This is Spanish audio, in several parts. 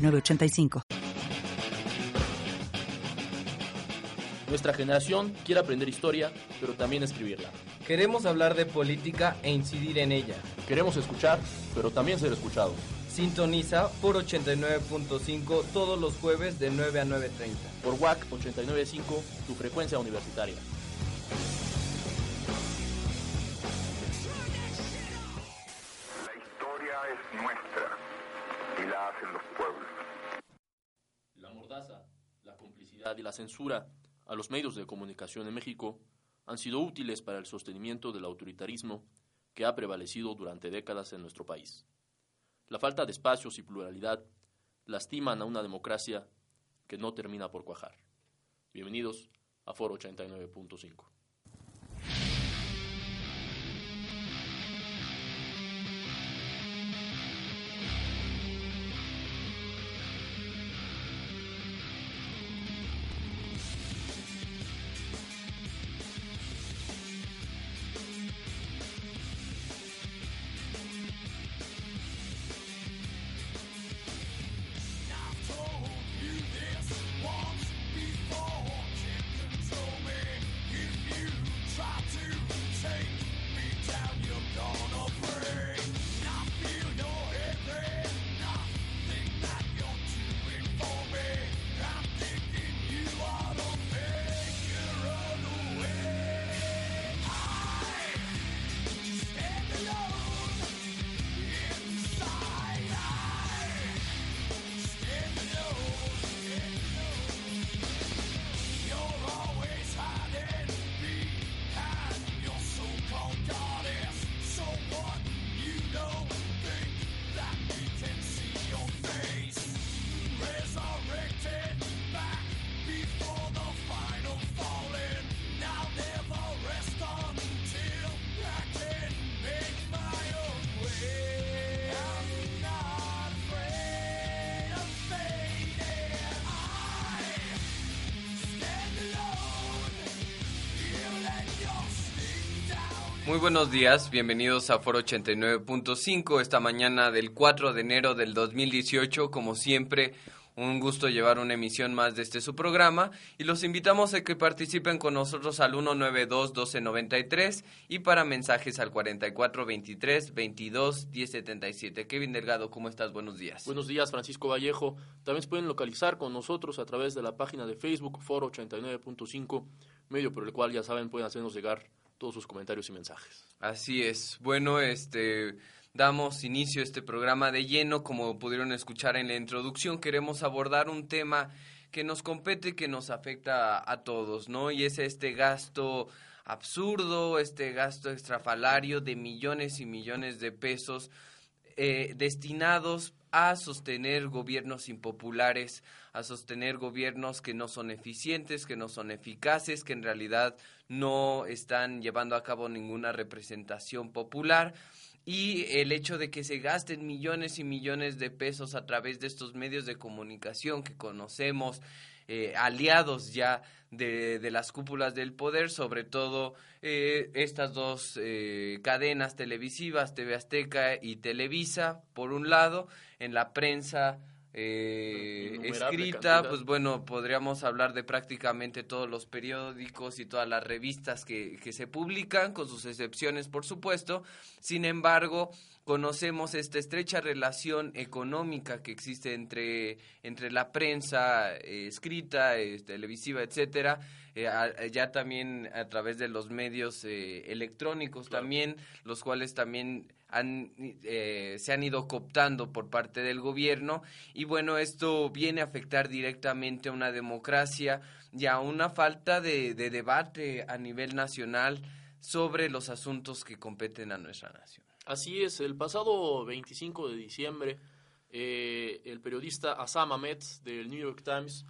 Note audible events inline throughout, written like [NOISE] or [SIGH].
906985. Nuestra generación quiere aprender historia, pero también escribirla. Queremos hablar de política e incidir en ella. Queremos escuchar, pero también ser escuchados. Sintoniza por 89.5 todos los jueves de 9 a 9.30. Por WAC 89.5, tu frecuencia universitaria. Complicidad y la censura a los medios de comunicación en México han sido útiles para el sostenimiento del autoritarismo que ha prevalecido durante décadas en nuestro país. La falta de espacios y pluralidad lastiman a una democracia que no termina por cuajar. Bienvenidos a Foro 89.5. Muy buenos días, bienvenidos a Foro 89.5 esta mañana del 4 de enero del 2018. Como siempre, un gusto llevar una emisión más de este su programa y los invitamos a que participen con nosotros al 192-1293 y para mensajes al 4423-22-1077. Kevin Delgado, ¿cómo estás? Buenos días. Buenos días, Francisco Vallejo. También se pueden localizar con nosotros a través de la página de Facebook Foro 89.5, medio por el cual ya saben pueden hacernos llegar todos sus comentarios y mensajes. Así es. Bueno, este damos inicio a este programa de lleno, como pudieron escuchar en la introducción, queremos abordar un tema que nos compete, que nos afecta a, todos, ¿no? Y es este gasto absurdo, este gasto extrafalario de millones y millones de pesos eh, destinados a sostener gobiernos impopulares, a sostener gobiernos que no son eficientes, que no son eficaces, que en realidad no están llevando a cabo ninguna representación popular. Y el hecho de que se gasten millones y millones de pesos a través de estos medios de comunicación que conocemos, eh, aliados ya de, de, las cúpulas del poder, sobre todo eh, estas dos eh, cadenas televisivas, TV Azteca y Televisa, por un lado, en la prensa eh, escrita, pues bueno, podríamos hablar de prácticamente todos los periódicos y todas las revistas que, que se publican, con sus excepciones, por supuesto. Sin embargo, conocemos esta estrecha relación económica que existe entre, entre la prensa eh, escrita, eh, televisiva, etcétera, eh, a, ya también a través de los medios electrónicos claro. también, los cuales también han, eh, se han ido cooptando por parte del gobierno y bueno, esto viene a afectar directamente a una democracia y a una falta de, de debate a nivel nacional sobre los asuntos que competen a nuestra nación. Así es, el pasado 25 de diciembre eh, el periodista Asam Ahmed del New York Times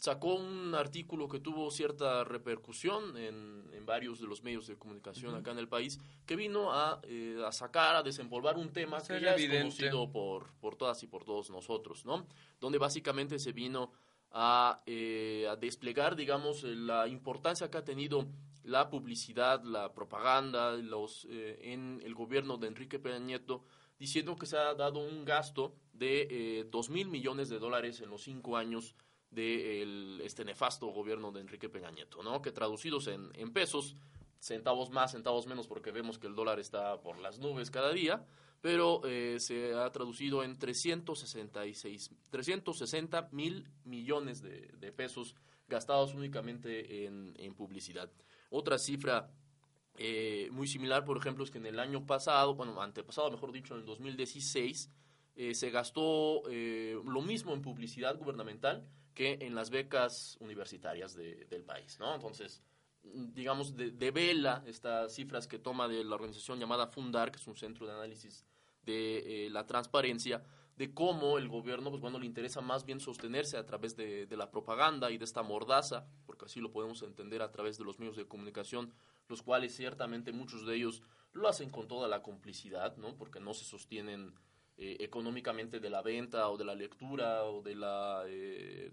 sacó un artículo que tuvo cierta repercusión en, varios de los medios de comunicación acá en el país, que vino a, eh, a sacar, a desempolvar un tema que ya es conocido por, por todas y por todos nosotros, ¿no? Donde básicamente se vino a, eh, a desplegar, digamos, la importancia que ha tenido la publicidad, la propaganda los, eh, en el gobierno de Enrique Peña Nieto, diciendo que se ha dado un gasto de dos mil millones de dólares en los cinco años de este nefasto gobierno de Enrique Peña Nieto, ¿no? Que traducidos en, en pesos, centavos más, centavos menos, porque vemos que el dólar está por las nubes cada día, pero eh, se ha traducido en 366, 360 mil millones de, de, pesos gastados únicamente en, en publicidad. Otra cifra eh, muy similar, por ejemplo, es que en el año pasado, bueno, antepasado, mejor dicho, en el 2016, eh, se gastó lo mismo en publicidad gubernamental que en las becas universitarias del país, ¿no? Entonces, digamos, de, vela estas cifras que toma de la organización llamada Fundar, que es un centro de análisis de eh, la transparencia, de cómo el gobierno, pues le interesa más bien sostenerse a través de, de, la propaganda y de esta mordaza, porque así lo podemos entender a través de los medios de comunicación, los cuales ciertamente muchos de ellos lo hacen con toda la complicidad, ¿no? Porque no se sostienen eh, económicamente de la venta o de la lectura o de la eh,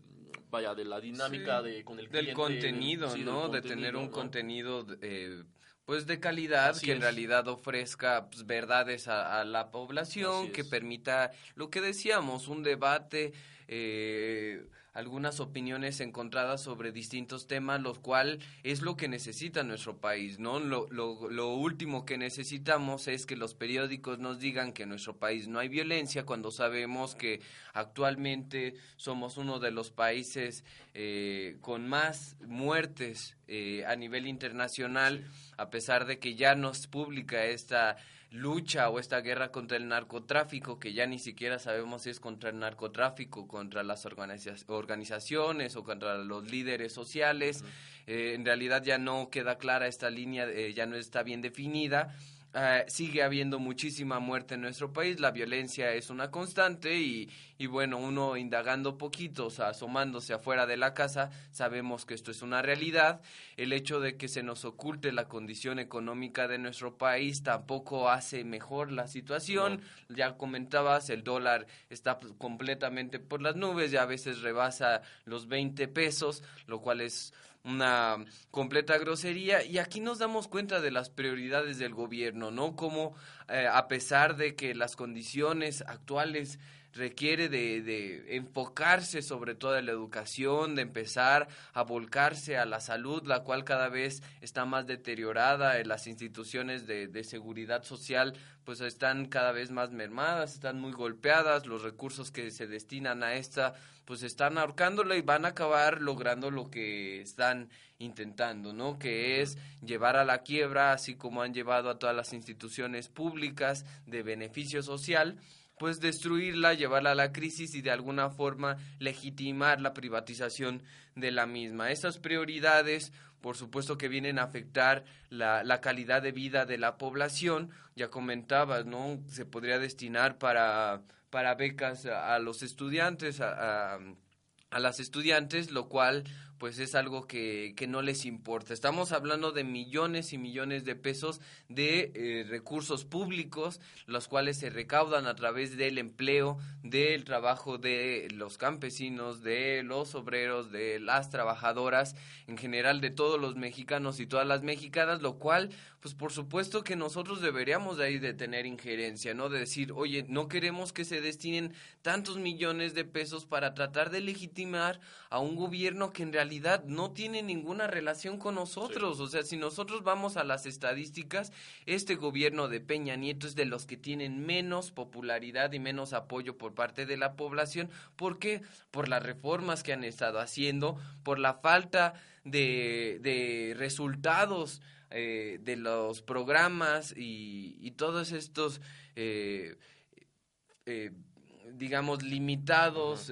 vaya de la dinámica de con el del contenido no de tener un contenido eh, pues de calidad que en realidad ofrezca pues, verdades a, la población que permita lo que decíamos un debate eh, algunas opiniones encontradas sobre distintos temas, lo cual es lo que necesita nuestro país, ¿no? Lo, lo, lo, último que necesitamos es que los periódicos nos digan que en nuestro país no hay violencia cuando sabemos que actualmente somos uno de los países eh, con más muertes eh, a nivel internacional, a pesar de que ya nos publica esta lucha o esta guerra contra el narcotráfico, que ya ni siquiera sabemos si es contra el narcotráfico, contra las organizaciones o contra los líderes sociales. Eh, en realidad ya no queda clara esta línea, eh, ya no está bien definida. Eh, sigue habiendo muchísima muerte en nuestro país, la violencia es una constante y, y bueno, uno indagando poquito, o sea, asomándose afuera de la casa, sabemos que esto es una realidad. El hecho de que se nos oculte la condición económica de nuestro país tampoco hace mejor la situación. Ya comentabas, el dólar está completamente por las nubes, ya a veces rebasa los 20 pesos, lo cual es una completa grosería y aquí nos damos cuenta de las prioridades del gobierno, ¿no? Como eh, a pesar de que las condiciones actuales requiere de, de, enfocarse sobre todo en la educación, de empezar a volcarse a la salud, la cual cada vez está más deteriorada, en las instituciones de, de seguridad social pues están cada vez más mermadas, están muy golpeadas, los recursos que se destinan a esta pues están ahorcándola y van a acabar logrando lo que están intentando, ¿no? Que es llevar a la quiebra, así como han llevado a todas las instituciones públicas de beneficio social, pues destruirla, llevarla a la crisis y de alguna forma legitimar la privatización de la misma. Estas prioridades, por supuesto que vienen a afectar la, la calidad de vida de la población, ya comentabas, ¿no? Se podría destinar para, para becas a, los estudiantes, a, a, a las estudiantes, lo cual pues es algo que, que, no les importa. Estamos hablando de millones y millones de pesos de eh, recursos públicos, los cuales se recaudan a través del empleo, del trabajo de los campesinos, de los obreros, de las trabajadoras, en general de todos los mexicanos y todas las mexicanas, lo cual, pues por supuesto que nosotros deberíamos de ahí de tener injerencia, ¿no? De decir, oye, no queremos que se destinen tantos millones de pesos para tratar de legitimar a un gobierno que en realidad no tiene ninguna relación con nosotros. O sea, si nosotros vamos a las estadísticas, este gobierno de Peña Nieto es de los que tienen menos popularidad y menos apoyo por parte de la población. ¿Por qué? Por las reformas que han estado haciendo, por la falta de, de resultados eh, de los programas y, todos estos... Eh, eh, digamos, limitados,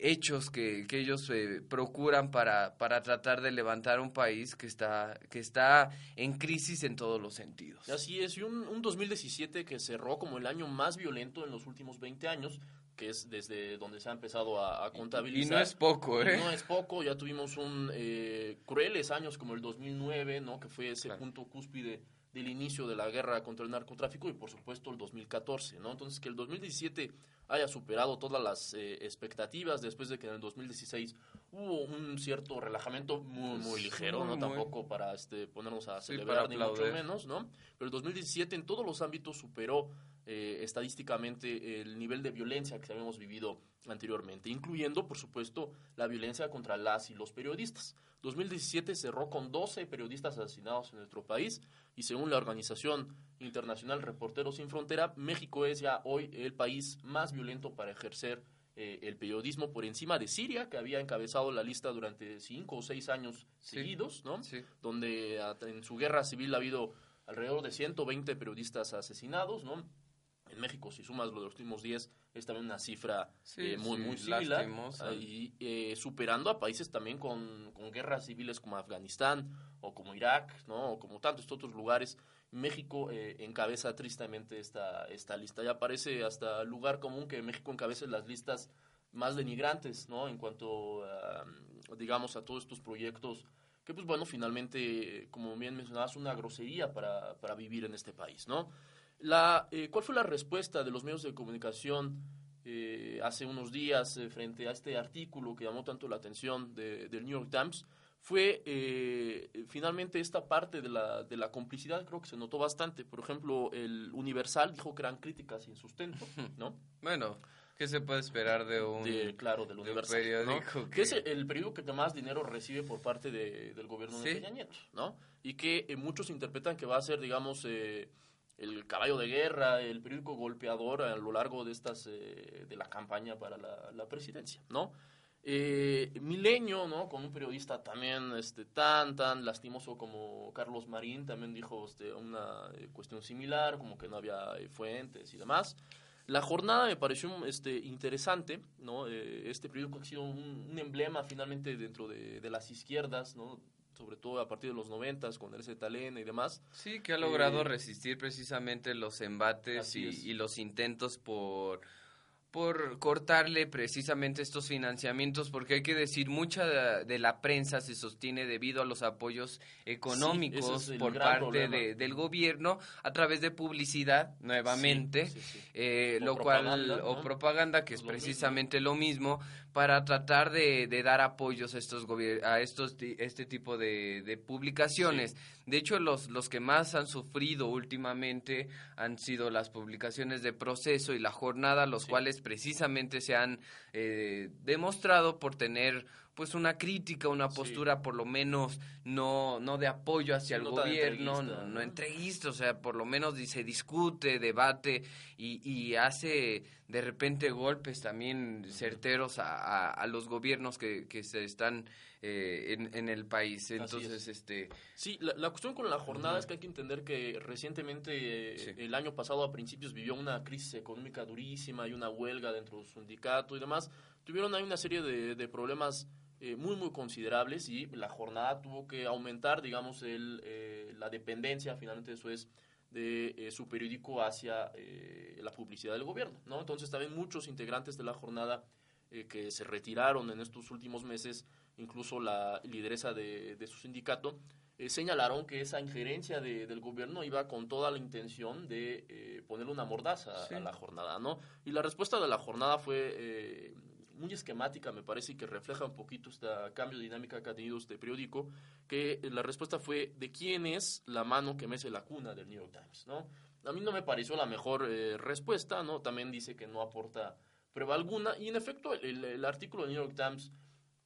hechos que, que ellos eh, procuran para, para tratar de levantar un país que está, que está en crisis en todos los sentidos. Así es, y un, un 2017 que cerró como el año más violento en los últimos 20 años, que es desde donde se ha empezado a, a contabilizar. Y no es poco, ¿eh? No es poco, ya tuvimos un eh, crueles años como el 2009, ¿no? Que fue ese Claro. punto cúspide del inicio de la guerra contra el narcotráfico y por supuesto el 2014, ¿no? Entonces que el 2017 haya superado todas las eh, expectativas después de que en el 2016 hubo un cierto relajamiento muy muy ligero, no muy. tampoco para este ponernos a celebrar ni mucho menos, ¿no? Pero el 2017 en todos los ámbitos superó eh, estadísticamente el nivel de violencia que habíamos vivido anteriormente, incluyendo, por supuesto, la violencia contra las y los periodistas. 2017 cerró con 12 periodistas asesinados en nuestro país y según la organización internacional Reporteros Sin Frontera, México es ya hoy el país más violento para ejercer eh, el periodismo por encima de Siria, que había encabezado la lista durante cinco o seis años Sí. seguidos, ¿no? Sí. donde en su guerra civil ha habido alrededor de 120 periodistas asesinados, ¿no? En México, si sumas lo de los últimos 10, es también una cifra Sí, eh, muy, sí, muy similar. Y eh, superando a países también con, con guerras civiles como Afganistán o como Irak, ¿no? O como tantos otros lugares. México eh, encabeza tristemente esta, esta lista. Ya parece hasta lugar común que México encabece las listas más denigrantes, ¿no? En cuanto, a, digamos, a todos estos proyectos que, pues bueno, finalmente, como bien mencionabas, una grosería para, para vivir en este país, ¿no? La, eh, ¿Cuál fue la respuesta de los medios de comunicación eh, hace unos días eh, frente a este artículo que llamó tanto la atención de- del New York Times? Fue finalmente esta parte de la, de la complicidad, creo que se notó bastante. Por ejemplo, el Universal dijo que eran críticas sin sustento, [LAUGHS] ¿no? Bueno, ¿qué se puede esperar de un, de, claro, del de un periódico ¿no? que- que es el, periódico que más dinero recibe por parte de- del gobierno de. Peña Nieto, ¿no? Y que eh, muchos interpretan que va a ser, digamos, eh, el caballo de guerra, el periódico golpeador a lo largo de estas eh, de la campaña para la, presidencia, ¿no? Eh, Milenio, ¿no? Con un periodista también este, tan, tan lastimoso como Carlos Marín, también dijo este, una eh, cuestión similar, como que no había eh, fuentes y demás. La jornada me pareció este, interesante, ¿no? Eh, este periódico ha sido un, un emblema finalmente dentro de, de las izquierdas, ¿no? Sobre todo a partir de los noventas con el Talena y demás. Sí, que ha logrado Eh, resistir precisamente los embates y, los intentos por por cortarle precisamente estos financiamientos, porque hay que decir, mucha de, de la prensa se sostiene debido a los apoyos económicos es por parte de- del gobierno a través de publicidad, nuevamente, Sí, sí, sí. eh, O lo propaganda, cual, o propaganda, que es Es lo mismo. precisamente lo mismo, para tratar de, de dar apoyos a estos a estos este tipo de, de publicaciones. De hecho, los, los que más han sufrido últimamente han sido las publicaciones de proceso y la jornada, los Sí. cuales precisamente se han eh, demostrado por tener pues una crítica, una Sí. postura por lo menos no, no de apoyo hacia el gobierno, no, ¿no? entreguista, o sea, por lo menos se discute, debate y, y hace de repente golpes también certeros a, a- a los gobiernos que, que se están eh, en, en el país. Entonces, es. este, Sí, la, la cuestión con la jornada es que hay que entender que recientemente, eh, Sí. el año pasado a principios, vivió una crisis económica durísima y una huelga dentro de su sindicato y demás. Tuvieron ahí una serie de, de problemas eh, muy, muy considerables y la jornada tuvo que aumentar, digamos, el, eh, la dependencia, finalmente eso es, de eh, su periódico hacia eh, la publicidad del gobierno, ¿no? Entonces también muchos integrantes de la jornada que se retiraron en estos últimos meses, incluso la lideresa de, de su sindicato, señalaron que esa injerencia de- del gobierno iba con toda la intención de ponerle una mordaza Sí. a la jornada, ¿no? Y la respuesta de la jornada fue muy esquemática, me parece, que refleja un poquito este cambio de dinámica que ha tenido este periódico, que la respuesta fue de quién es la mano que mece la cuna del New York Times, ¿no? A mí no me pareció la mejor eh, respuesta, ¿no? También dice que no aporta prueba alguna, y en efecto el- el artículo del New York Times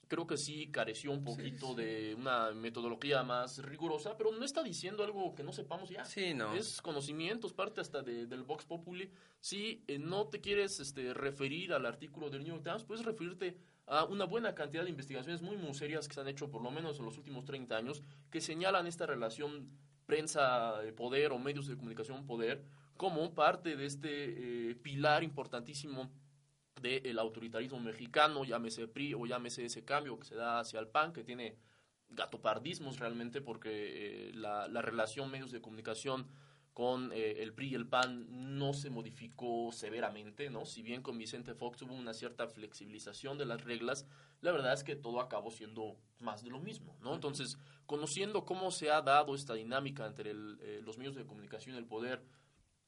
creo que sí careció un poquito sí. de una metodología más rigurosa, pero no está diciendo algo que no sepamos ya. sí, no. Es conocimientos, parte hasta de- del Vox Populi. Si eh, no te quieres este, referir al artículo del New York Times, puedes referirte a una buena cantidad de investigaciones muy, muy serias que se han hecho por lo menos en los últimos 30 años que señalan esta relación prensa-poder o medios de comunicación-poder como parte de este eh, pilar importantísimo del autoritarismo mexicano, llámese PRI o llámese ese cambio que se da hacia el PAN, que tiene gatopardismos realmente porque eh, la, la, relación medios de comunicación con eh, el PRI y el PAN no se modificó severamente, ¿no? Si bien con Vicente Fox hubo una cierta flexibilización de las reglas, la verdad es que todo acabó siendo más de lo mismo, ¿no? Entonces, conociendo cómo se ha dado esta dinámica entre eh, los medios de comunicación y el poder,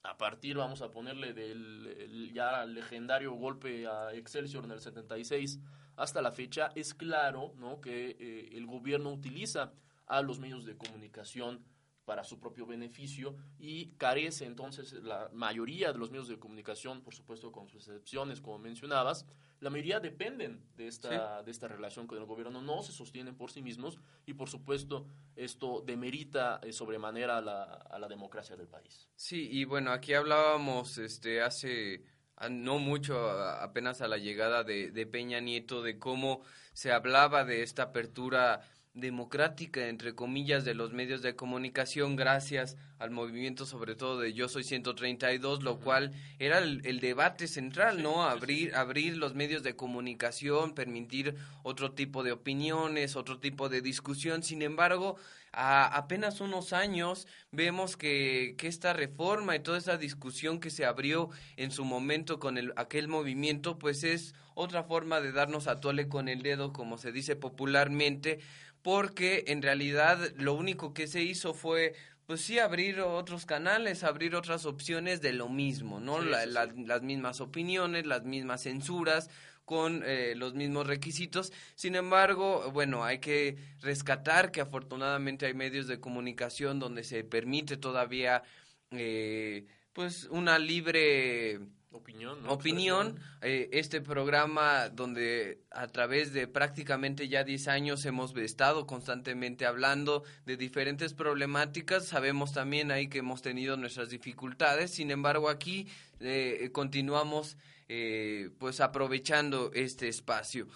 a partir, vamos a ponerle, del ya legendario golpe a Excelsior en el 76 hasta la fecha, es claro ¿no? que eh, el gobierno utiliza a los medios de comunicación para su propio beneficio y carece entonces la mayoría de los medios de comunicación, por supuesto con sus excepciones, como mencionabas, la mayoría dependen de esta, de esta relación con el gobierno, no se sostienen por sí mismos y por supuesto esto demerita eh, sobremanera a la, a la democracia del país. Sí, y bueno, aquí hablábamos este, hace no mucho, apenas a la llegada de, de Peña Nieto, de cómo se hablaba de esta apertura democrática, entre comillas, de los medios de comunicación gracias al movimiento sobre todo de Yo Soy 132, lo cual era el, debate central, ¿no? Abrir, abrir los medios de comunicación, permitir otro tipo de opiniones, otro tipo de discusión. Sin embargo, a apenas unos años vemos que, que esta reforma y toda esa discusión que se abrió en su momento con el, aquel movimiento, pues es otra forma de darnos a tole con el dedo, como se dice popularmente, porque en realidad lo único que se hizo fue pues sí abrir otros canales, abrir otras opciones de lo mismo, ¿no? las mismas opiniones, las mismas censuras, con eh, los mismos requisitos. Sin embargo, bueno, hay que rescatar que afortunadamente hay medios de comunicación donde se permite todavía, eh, pues, una libre opinión. Opinión, eh, este programa donde a través de prácticamente ya 10 años hemos estado constantemente hablando de diferentes problemáticas, sabemos también ahí que hemos tenido nuestras dificultades, sin embargo aquí eh, continuamos eh, pues aprovechando este espacio.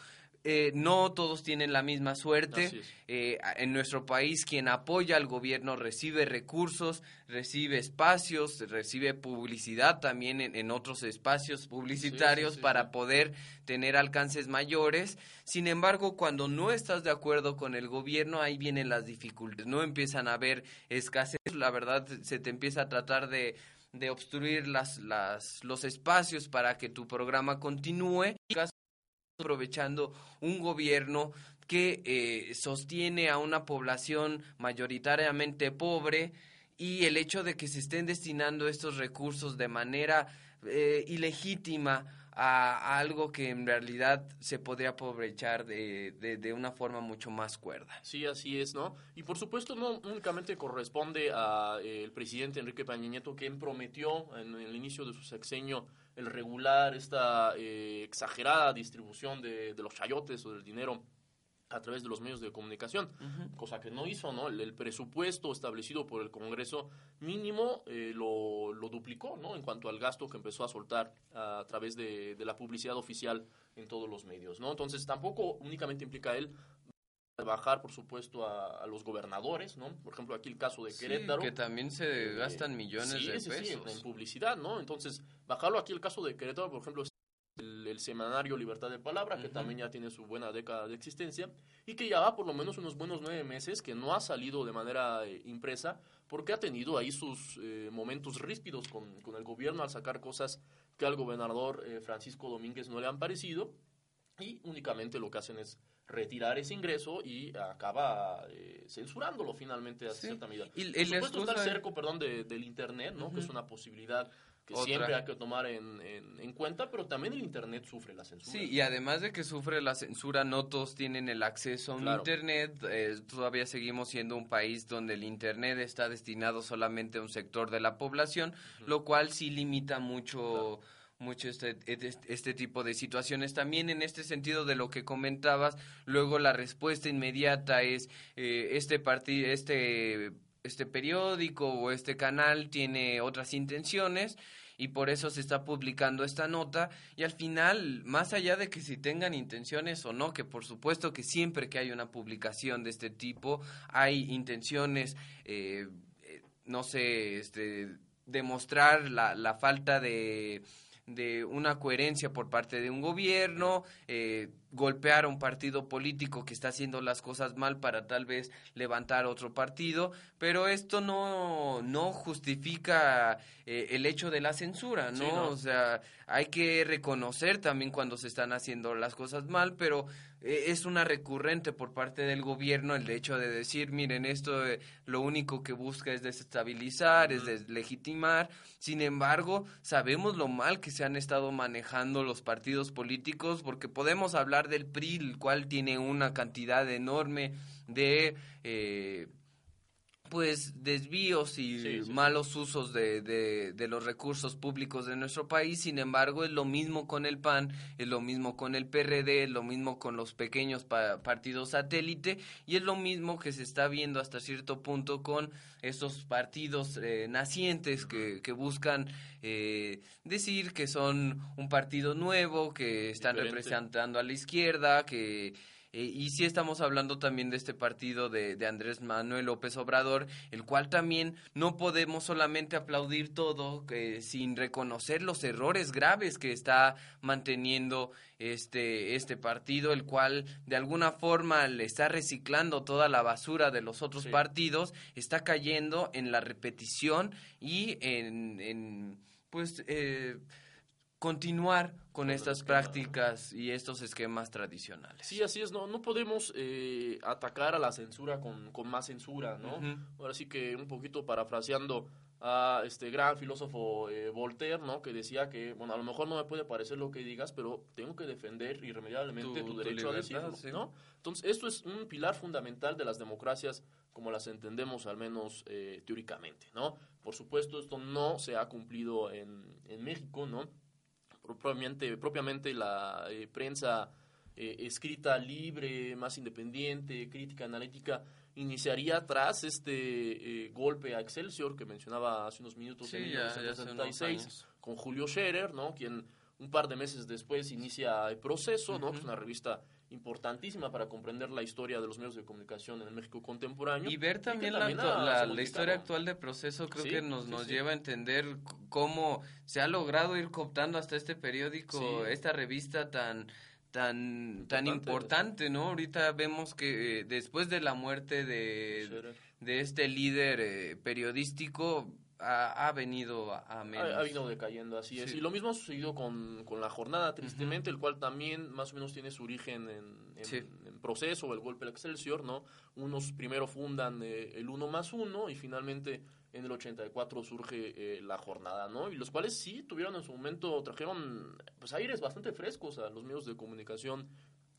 Eh, no todos tienen la misma suerte. Eh, en nuestro país, quien apoya al gobierno recibe recursos, recibe espacios, recibe publicidad también en, otros espacios publicitarios para poder tener alcances mayores. Sin embargo, cuando no estás de acuerdo con el gobierno, ahí vienen las dificultades. No empiezan a haber escasez. La verdad, se te empieza a tratar de de obstruir las, las, los espacios para que tu programa continúe aprovechando un gobierno que eh, sostiene a una población mayoritariamente pobre y el hecho de que se estén destinando estos recursos de manera eh, ilegítima a, algo que en realidad se podría aprovechar de, de, una forma mucho más cuerda. Sí, así es, ¿no? Y por supuesto no únicamente corresponde al eh, presidente Enrique Peña Nieto, quien prometió en, el inicio de su sexenio el regular esta eh, exagerada distribución de, de los chayotes o del dinero a través de los medios de comunicación, cosa que no hizo, ¿no? El, presupuesto establecido por el Congreso mínimo eh, lo, lo, duplicó, ¿no? En cuanto al gasto que empezó a soltar a, través de, de, la publicidad oficial en todos los medios, ¿no? Entonces tampoco únicamente implica él bajar, por supuesto, a, los gobernadores, ¿no? Por ejemplo, aquí el caso de Querétaro. que también se eh, gastan millones de pesos. Sí, en publicidad, ¿no? Entonces, bajarlo aquí el caso de Querétaro, por ejemplo, el, semanario Libertad de Palabra, que también ya tiene su buena década de existencia, y que ya va por lo menos unos buenos nueve meses, que no ha salido de manera eh, impresa, porque ha tenido ahí sus eh, momentos ríspidos con, con, el gobierno al sacar cosas que al gobernador eh, Francisco Domínguez no le han parecido, y únicamente lo que hacen es retirar ese ingreso y acaba censurándolo finalmente a cierta medida. Y, Por supuesto está el cerco, perdón, del Internet, ¿no? Que es una posibilidad que siempre hay que tomar en, en, cuenta, pero también el Internet sufre la censura. Sí, y además de que sufre la censura, no todos tienen el acceso a un Internet. Eh, todavía seguimos siendo un país donde el Internet está destinado solamente a un sector de la población, lo cual sí limita mucho... mucho este, este, tipo de situaciones. También en este sentido de lo que comentabas, luego la respuesta inmediata es eh, este partido, este este periódico o este canal tiene otras intenciones y por eso se está publicando esta nota y al final, más allá de que si tengan intenciones o no, que por supuesto que siempre que hay una publicación de este tipo hay intenciones, eh, eh, no sé, este, demostrar la, la falta de de una coherencia por parte de un gobierno, eh, golpear a un partido político que está haciendo las cosas mal para tal vez levantar otro partido, pero esto no, no justifica eh, el hecho de la censura, ¿no? O sea, hay que reconocer también cuando se están haciendo las cosas mal, pero es una recurrente por parte del gobierno el hecho de decir, miren, esto eh, lo único que busca es desestabilizar, es deslegitimar. Sin embargo, sabemos lo mal que se han estado manejando los partidos políticos, porque podemos hablar del PRI, el cual tiene una cantidad enorme de... Eh, pues desvíos y malos usos de, de, los recursos públicos de nuestro país. Sin embargo, es lo mismo con el PAN, es lo mismo con el PRD, es lo mismo con los pequeños partidos satélite. Y es lo mismo que se está viendo hasta cierto punto con estos partidos eh, nacientes que, que buscan eh, decir que son un partido nuevo, que están representando a la izquierda, que eh, y sí estamos hablando también de este partido de, de, Andrés Manuel López Obrador, el cual también no podemos solamente aplaudir todo eh, sin reconocer los errores graves que está manteniendo este, este partido, el cual de alguna forma le está reciclando toda la basura de los otros partidos, está cayendo en la repetición y en, en pues... Eh, continuar con estas prácticas y estos esquemas tradicionales. Sí, así es, no, no podemos eh, atacar a la censura con, con más censura, ¿no? Ahora sí que un poquito parafraseando a este gran filósofo eh, Voltaire, ¿no? Que decía que, bueno, a lo mejor no me puede parecer lo que digas, pero tengo que defender irremediablemente tu, derecho a decirlo, ¿no? Entonces, esto es un pilar fundamental de las democracias como las entendemos, al menos eh, teóricamente, ¿no? Por supuesto, esto no se ha cumplido en, en México, ¿no? Propiamente, propiamente la eh, prensa eh, escrita libre, más independiente, crítica, analítica, iniciaría tras este eh, golpe a Excelsior que mencionaba hace unos minutos en 1976 con Julio Scherer, ¿no? quien un par de meses después inicia el proceso, ¿no? es una revista importantísima para comprender la historia de los medios de comunicación en el México contemporáneo. Y ver también, la, la, historia actual de proceso creo que nos, nos lleva a entender cómo se ha logrado ir cooptando hasta este periódico, esta revista tan tan tan importante, ¿no? Ahorita vemos que eh, después de la muerte de, de este líder eh, periodístico ha, venido a, menos. Ha, venido decayendo, así es. Y lo mismo ha sucedido con, con la jornada, tristemente, el cual también más o menos tiene su origen en, en, proceso, el golpe del Excelsior, ¿no? Unos primero fundan eh, el uno más uno y finalmente en el 84 surge eh, la jornada, ¿no? Y los cuales sí tuvieron en su momento, trajeron pues aires bastante frescos a los medios de comunicación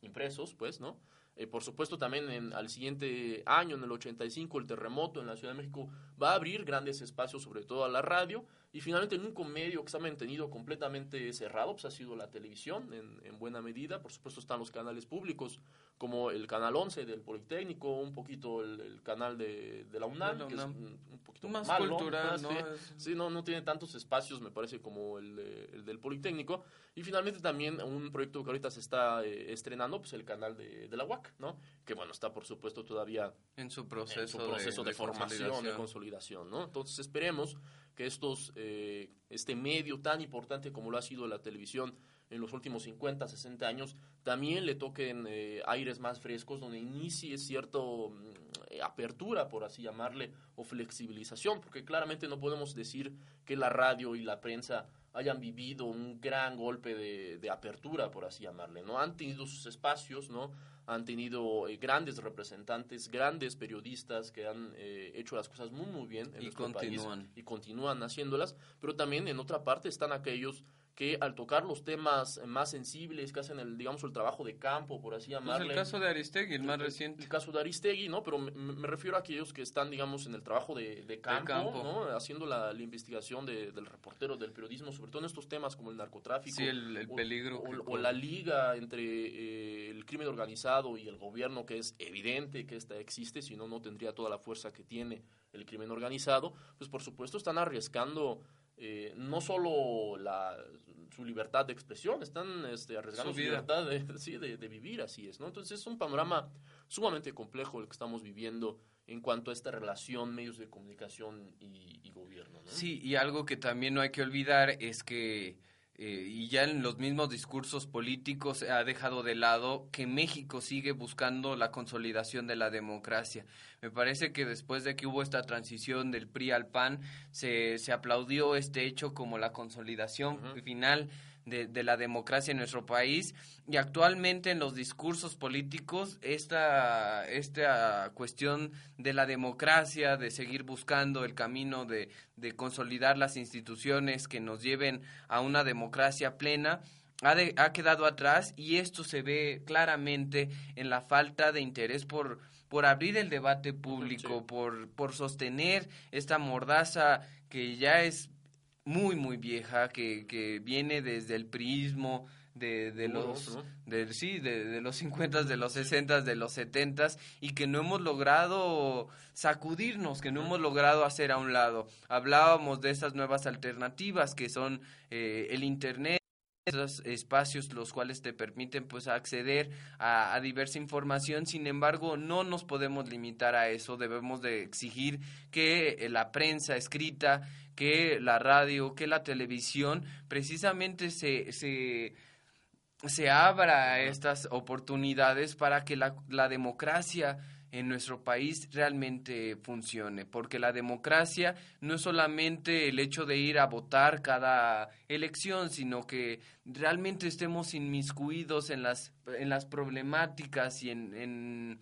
impresos, pues, ¿no? Eh, por supuesto, también en, al siguiente año, en el 85, el terremoto en la Ciudad de México va a abrir grandes espacios, sobre todo a la radio, y finalmente en un medio que se ha mantenido completamente cerrado, pues ha sido la televisión en, en, buena medida. Por supuesto están los canales públicos, como el canal 11 del Politécnico, un poquito el, canal de, de, la UNAM, que es un, poquito más cultural, ¿no? Sí, no, no tiene tantos espacios, me parece, como el, el, del Politécnico. Y finalmente también un proyecto que ahorita se está eh, estrenando, pues el canal de, de, la UAC, ¿no? Que bueno, está por supuesto todavía en su proceso, proceso de, formación, de consolidación, ¿no? Entonces esperemos que estos, eh, este medio tan importante como lo ha sido la televisión en los últimos 50, 60 años, también le toquen eh, aires más frescos, donde inicie cierta mm, apertura, por así llamarle, o flexibilización, porque claramente no podemos decir que la radio y la prensa hayan vivido un gran golpe de, de apertura, por así llamarle, ¿no? Han tenido sus espacios, ¿no? han tenido eh, grandes representantes, grandes periodistas que han eh, hecho las cosas muy muy bien en y continúan. y continúan haciéndolas, pero también en otra parte están aquellos que al tocar los temas más sensibles, que hacen el, digamos, el trabajo de campo, por así llamarle. Pues el caso de Aristegui, el más reciente. El caso de Aristegui, ¿no? Pero me, refiero a aquellos que están, digamos, en el trabajo de, de campo, ¿no? Haciendo la, investigación del reportero, del periodismo, sobre todo en estos temas como el narcotráfico. Sí, el, peligro. O, la liga entre eh, el crimen organizado y el gobierno, que es evidente que esta existe, si no, no tendría toda la fuerza que tiene el crimen organizado. Pues, por supuesto, están arriesgando eh, no solo la, su libertad de expresión, están este, arriesgando su, libertad de, [LAUGHS] sí, de, vivir, así es, ¿no? Entonces es un panorama sumamente complejo el que estamos viviendo en cuanto a esta relación medios de comunicación y, gobierno. ¿no? Sí, y algo que también no hay que olvidar es que eh, y ya en los mismos discursos políticos ha dejado de lado que México sigue buscando la consolidación de la democracia. Me parece que después de que hubo esta transición del PRI al PAN, se, se aplaudió este hecho como la consolidación final de, la democracia en nuestro país. Y actualmente en los discursos políticos esta, esta cuestión de la democracia, de seguir buscando el camino de, de consolidar las instituciones que nos lleven a una democracia plena, ha, ha, quedado atrás y esto se ve claramente en la falta de interés por, por abrir el debate público, por, por sostener esta mordaza que ya es muy, muy vieja, que, que viene desde el prismo de, de los de, sí, de, de, los 50, de los 60, de los 70 y que no hemos logrado sacudirnos, que no hemos logrado hacer a un lado. Hablábamos de esas nuevas alternativas que son eh, el Internet esos espacios los cuales te permiten pues acceder a, a, diversa información. Sin embargo no nos podemos limitar a eso. Debemos de exigir que eh, la prensa escrita que la radio, que la televisión, precisamente se, se, se abra estas oportunidades para que la, la democracia en nuestro país realmente funcione, porque la democracia no es solamente el hecho de ir a votar cada elección, sino que realmente estemos inmiscuidos en las, en las problemáticas y en, en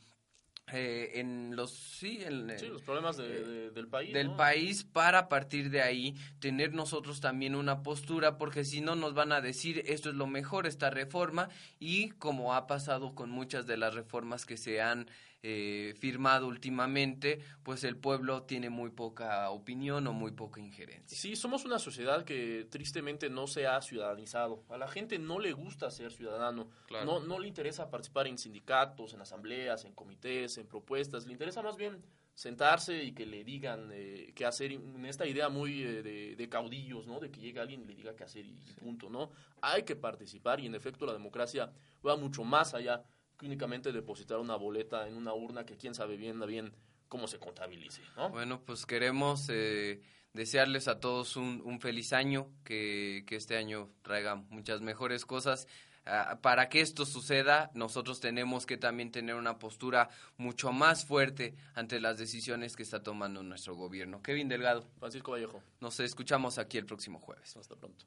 eh, en los sí, en, los problemas eh, del país del país para partir de ahí tener nosotros también una postura porque si no nos van a decir esto es lo mejor esta reforma y como ha pasado con muchas de las reformas que se han eh, firmado últimamente, pues el pueblo tiene muy poca opinión o muy poca injerencia. Sí, somos una sociedad que tristemente no se ha ciudadanizado. A la gente no le gusta ser ciudadano, no, no le interesa participar en sindicatos, en asambleas, en comités, en propuestas, le interesa más bien sentarse y que le digan eh, qué hacer en esta idea muy eh, de, caudillos, ¿no? De que llegue alguien y le diga qué hacer y, punto, ¿no? Hay que participar y en efecto la democracia va mucho más allá únicamente depositar una boleta en una urna que quién sabe bien, bien cómo se contabilice, ¿no? Bueno, pues queremos eh, desearles a todos un, un feliz año, que, que, este año traiga muchas mejores cosas. Uh, para que esto suceda, nosotros tenemos que también tener una postura mucho más fuerte ante las decisiones que está tomando nuestro gobierno. Kevin Delgado. Francisco Vallejo. Nos escuchamos aquí el próximo jueves. Hasta pronto.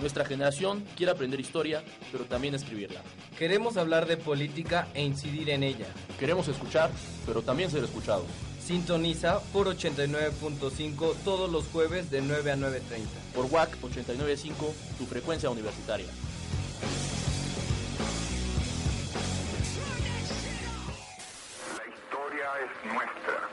Nuestra generación quiere aprender historia, pero también escribirla. Queremos hablar de política e incidir en ella. Queremos escuchar, pero también ser escuchados. Sintoniza por 89.5 todos los jueves de 9 a 9.30. Por WAC 89.5, tu frecuencia universitaria. La historia es nuestra.